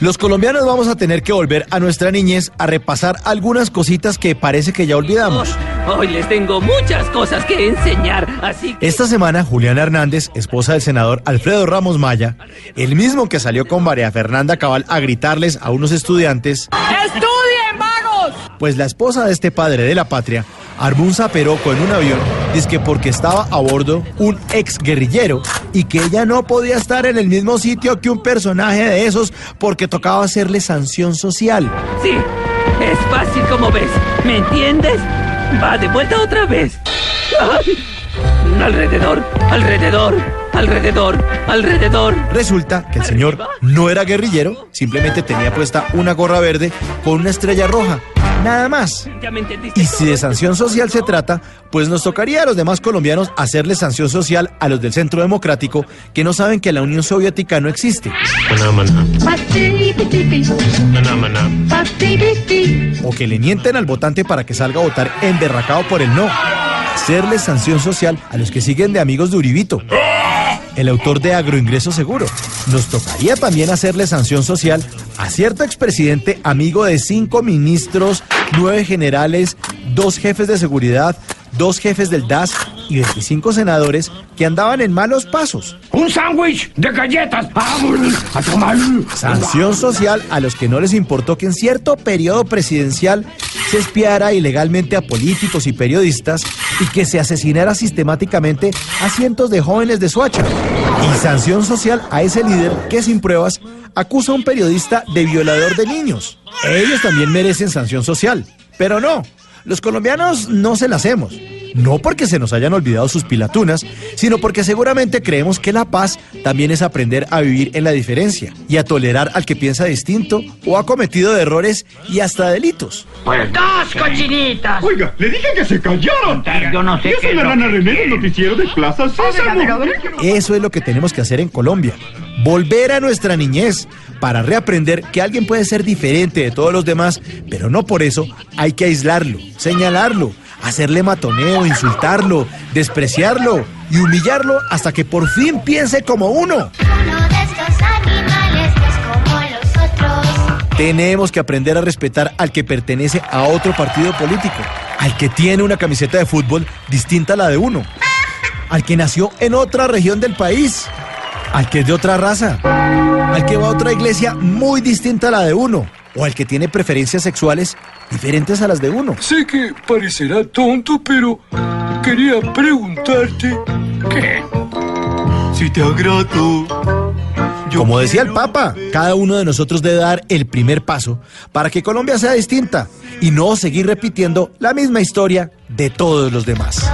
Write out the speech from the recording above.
Los colombianos vamos a tener que volver a nuestra niñez a repasar algunas cositas que parece que ya olvidamos. Hoy les tengo muchas cosas que enseñar, así que... Esta semana, Juliana Hernández, esposa del senador Alfredo Ramos Maya, el mismo que salió con María Fernanda Cabal a gritarles a unos estudiantes, ¡Estudien, vagos! pues la esposa de este padre de la patria armó un zaperoco en un avión, que porque estaba a bordo un ex guerrillero y que ella no podía estar en el mismo sitio que un personaje de esos porque tocaba hacerle sanción social. Sí, es fácil como ves. ¿Me entiendes? Va de vuelta otra vez. Ay. Alrededor, alrededor, alrededor, alrededor. Resulta que el señor no era guerrillero, simplemente tenía puesta una gorra verde con una estrella roja. Nada más. Y si de sanción social se trata, pues nos tocaría a los demás colombianos hacerle sanción social a los del Centro Democrático que no saben que la Unión Soviética no existe. O que le mienten al votante para que salga a votar emberracado por el no. Hacerle sanción social a los que siguen de amigos de Uribito. El autor de Agroingreso Seguro. Nos tocaría también hacerle sanción social a cierto expresidente amigo de cinco ministros, nueve generales, dos jefes de seguridad, dos jefes del DAS y 25 senadores que andaban en malos pasos. Un sándwich de galletas. ¡Vámonos a tomar! Sanción social a los que no les importó que en cierto periodo presidencial se espiara ilegalmente a políticos y periodistas y que se asesinara sistemáticamente a cientos de jóvenes de Soacha. Y sanción social a ese líder que sin pruebas acusa a un periodista de violador de niños. Ellos también merecen sanción social. Pero no, los colombianos no se la hacemos. No porque se nos hayan olvidado sus pilatunas, sino porque seguramente creemos que la paz también es aprender a vivir en la diferencia y a tolerar al que piensa distinto o ha cometido errores y hasta delitos. ¡Dos cochinitas! Oiga, le dije que se callaron. Yo no sé ¿Qué qué es es la rana René del noticiero de Plaza Sésamo? Eso es lo que tenemos que hacer en Colombia. Volver a nuestra niñez para reaprender que alguien puede ser diferente de todos los demás, pero no por eso hay que aislarlo, señalarlo, hacerle matoneo, insultarlo, despreciarlo y humillarlo hasta que por fin piense como uno. Tenemos que aprender a respetar al que pertenece a otro partido político, al que tiene una camiseta de fútbol distinta a la de uno, al que nació en otra región del país, al que es de otra raza, al que va a otra iglesia muy distinta a la de uno, o al que tiene preferencias sexuales diferentes a las de uno. Sé que parecerá tonto, pero quería preguntarte ¿Qué? si te agrado. Como decía el Papa, cada uno de nosotros debe dar el primer paso para que Colombia sea distinta y no seguir repitiendo la misma historia de todos los demás.